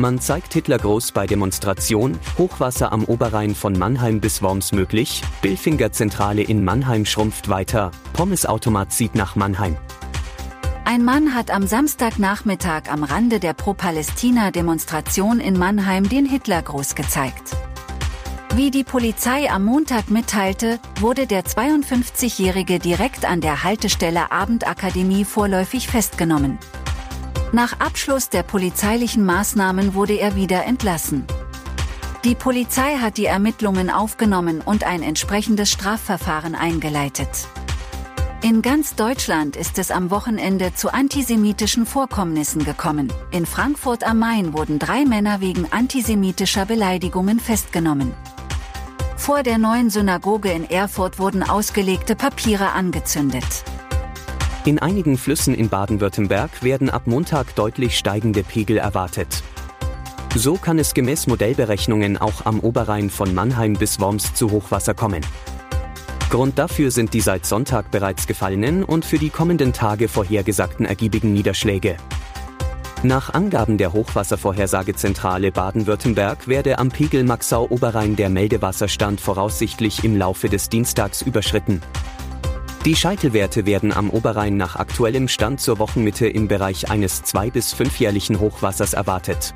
Man zeigt Hitler groß bei Demonstration, Hochwasser am Oberrhein von Mannheim bis Worms möglich, Billfinger Zentrale in Mannheim schrumpft weiter, Pommesautomat zieht nach Mannheim. Ein Mann hat am Samstagnachmittag am Rande der Pro-Palästina-Demonstration in Mannheim den Hitlergruß gezeigt. Wie die Polizei am Montag mitteilte, wurde der 52-Jährige direkt an der Haltestelle Abendakademie vorläufig festgenommen. Nach Abschluss der polizeilichen Maßnahmen wurde er wieder entlassen. Die Polizei hat die Ermittlungen aufgenommen und ein entsprechendes Strafverfahren eingeleitet. In ganz Deutschland ist es am Wochenende zu antisemitischen Vorkommnissen gekommen. In Frankfurt am Main wurden drei Männer wegen antisemitischer Beleidigungen festgenommen. Vor der neuen Synagoge in Erfurt wurden ausgelegte Papiere angezündet. In einigen Flüssen in Baden-Württemberg werden ab Montag deutlich steigende Pegel erwartet. So kann es gemäß Modellberechnungen auch am Oberrhein von Mannheim bis Worms zu Hochwasser kommen. Grund dafür sind die seit Sonntag bereits gefallenen und für die kommenden Tage vorhergesagten ergiebigen Niederschläge. Nach Angaben der Hochwasservorhersagezentrale Baden-Württemberg werde am Pegel Maxau-Oberrhein der Meldewasserstand voraussichtlich im Laufe des Dienstags überschritten. Die Scheitelwerte werden am Oberrhein nach aktuellem Stand zur Wochenmitte im Bereich eines zwei- bis fünfjährlichen Hochwassers erwartet.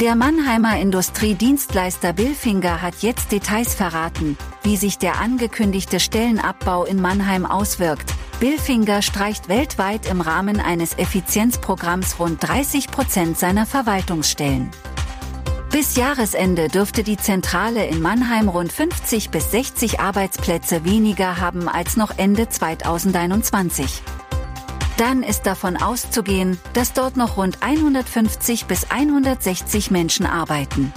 Der Mannheimer Industriedienstleister Billfinger hat jetzt Details verraten, wie sich der angekündigte Stellenabbau in Mannheim auswirkt. Billfinger streicht weltweit im Rahmen eines Effizienzprogramms rund 30 Prozent seiner Verwaltungsstellen. Bis Jahresende dürfte die Zentrale in Mannheim rund 50 bis 60 Arbeitsplätze weniger haben als noch Ende 2021. Dann ist davon auszugehen, dass dort noch rund 150 bis 160 Menschen arbeiten.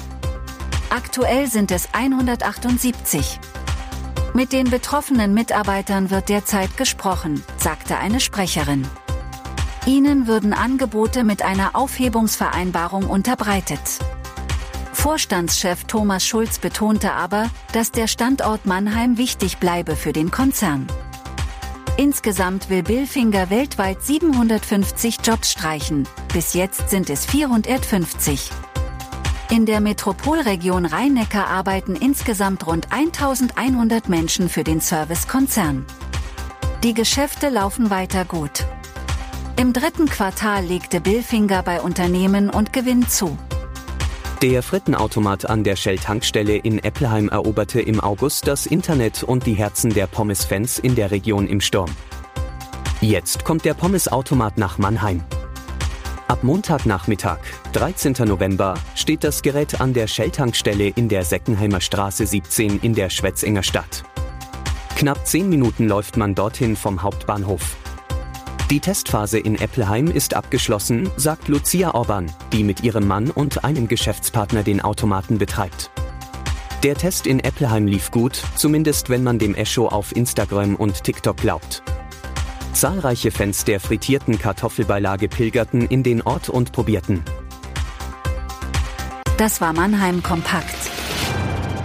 Aktuell sind es 178. Mit den betroffenen Mitarbeitern wird derzeit gesprochen, sagte eine Sprecherin. Ihnen würden Angebote mit einer Aufhebungsvereinbarung unterbreitet. Vorstandschef Thomas Schulz betonte aber, dass der Standort Mannheim wichtig bleibe für den Konzern. Insgesamt will Billfinger weltweit 750 Jobs streichen, bis jetzt sind es 450. In der Metropolregion Rhein-Neckar arbeiten insgesamt rund 1100 Menschen für den Servicekonzern. Die Geschäfte laufen weiter gut. Im dritten Quartal legte Billfinger bei Unternehmen und Gewinn zu. Der Frittenautomat an der Shell-Tankstelle in Eppelheim eroberte im August das Internet und die Herzen der Pommes-Fans in der Region im Sturm. Jetzt kommt der Pommesautomat nach Mannheim. Ab Montagnachmittag, 13. November, steht das Gerät an der Shell-Tankstelle in der Seckenheimer Straße 17 in der Schwetzinger Stadt. Knapp 10 Minuten läuft man dorthin vom Hauptbahnhof. Die Testphase in Eppelheim ist abgeschlossen, sagt Lucia Orban, die mit ihrem Mann und einem Geschäftspartner den Automaten betreibt. Der Test in Eppelheim lief gut, zumindest wenn man dem Echo auf Instagram und TikTok glaubt. Zahlreiche Fans der frittierten Kartoffelbeilage pilgerten in den Ort und probierten. Das war Mannheim Kompakt.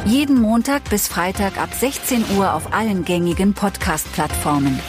Jeden Montag bis Freitag ab 16 Uhr auf allen gängigen Podcast-Plattformen.